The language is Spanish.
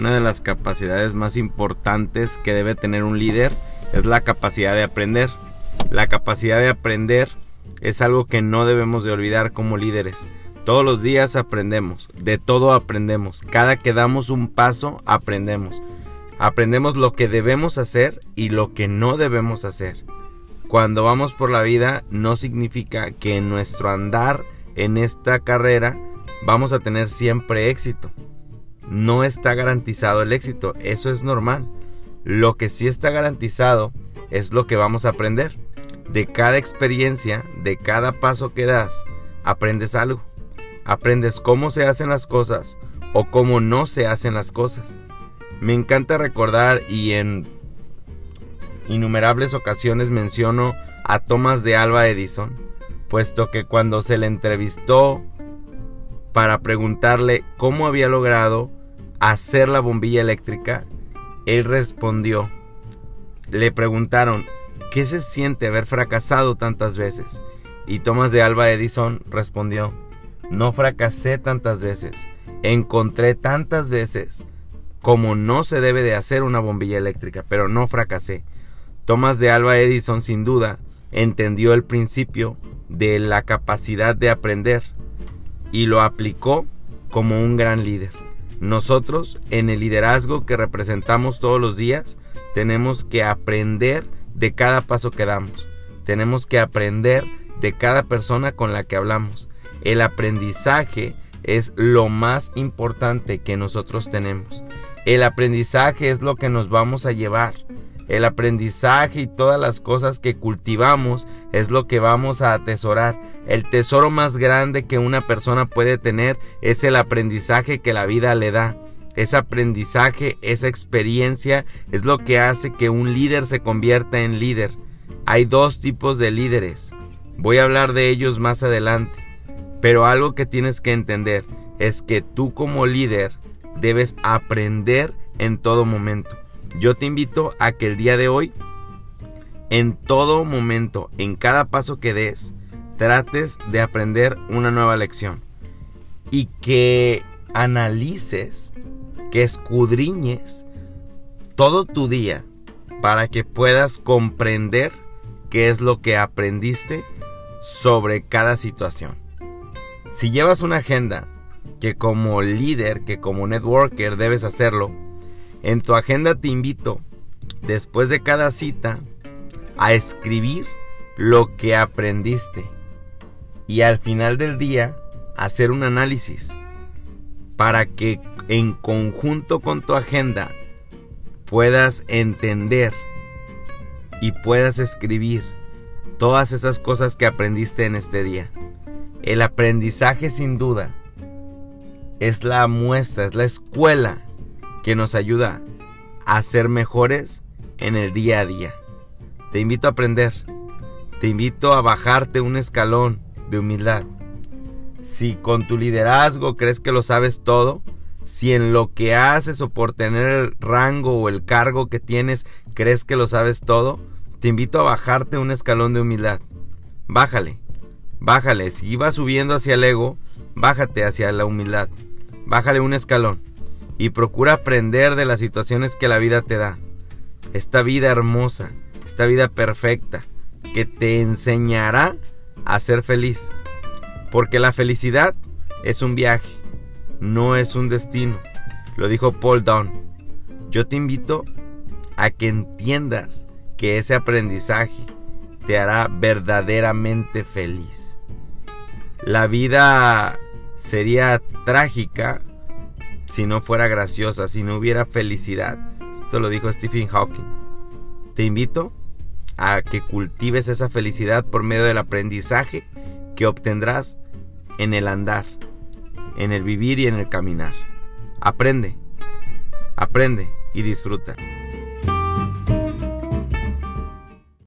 una de las capacidades más importantes que debe tener un líder es la capacidad de aprender. La capacidad de aprender es algo que no debemos de olvidar como líderes. Todos los días aprendemos, de todo aprendemos. Cada que damos un paso aprendemos. Aprendemos lo que debemos hacer y lo que no debemos hacer. Cuando vamos por la vida no significa que en nuestro andar en esta carrera vamos a tener siempre éxito. No está garantizado el éxito, eso es normal. Lo que sí está garantizado es lo que vamos a aprender. De cada experiencia, de cada paso que das, aprendes algo. Aprendes cómo se hacen las cosas o cómo no se hacen las cosas. Me encanta recordar y en innumerables ocasiones menciono a Thomas de Alba Edison, puesto que cuando se le entrevistó para preguntarle cómo había logrado hacer la bombilla eléctrica, él respondió. Le preguntaron, ¿qué se siente haber fracasado tantas veces? Y Thomas de Alba Edison respondió, no fracasé tantas veces, encontré tantas veces como no se debe de hacer una bombilla eléctrica, pero no fracasé. Thomas de Alba Edison sin duda entendió el principio de la capacidad de aprender y lo aplicó como un gran líder. Nosotros, en el liderazgo que representamos todos los días, tenemos que aprender de cada paso que damos. Tenemos que aprender de cada persona con la que hablamos. El aprendizaje es lo más importante que nosotros tenemos. El aprendizaje es lo que nos vamos a llevar. El aprendizaje y todas las cosas que cultivamos es lo que vamos a atesorar. El tesoro más grande que una persona puede tener es el aprendizaje que la vida le da. Ese aprendizaje, esa experiencia es lo que hace que un líder se convierta en líder. Hay dos tipos de líderes. Voy a hablar de ellos más adelante. Pero algo que tienes que entender es que tú como líder debes aprender en todo momento. Yo te invito a que el día de hoy, en todo momento, en cada paso que des, trates de aprender una nueva lección. Y que analices, que escudriñes todo tu día para que puedas comprender qué es lo que aprendiste sobre cada situación. Si llevas una agenda que como líder, que como networker debes hacerlo, en tu agenda te invito, después de cada cita, a escribir lo que aprendiste y al final del día hacer un análisis para que en conjunto con tu agenda puedas entender y puedas escribir todas esas cosas que aprendiste en este día. El aprendizaje sin duda es la muestra, es la escuela que nos ayuda a ser mejores en el día a día. Te invito a aprender, te invito a bajarte un escalón de humildad. Si con tu liderazgo crees que lo sabes todo, si en lo que haces o por tener el rango o el cargo que tienes crees que lo sabes todo, te invito a bajarte un escalón de humildad. Bájale, bájale. Si vas subiendo hacia el ego, bájate hacia la humildad. Bájale un escalón y procura aprender de las situaciones que la vida te da. Esta vida hermosa, esta vida perfecta, que te enseñará a ser feliz. Porque la felicidad es un viaje, no es un destino. Lo dijo Paul Dunn. Yo te invito a que entiendas que ese aprendizaje te hará verdaderamente feliz. La vida sería trágica si no fuera graciosa, si no hubiera felicidad. Esto lo dijo Stephen Hawking. Te invito a que cultives esa felicidad por medio del aprendizaje que obtendrás en el andar, en el vivir y en el caminar. Aprende, aprende y disfruta.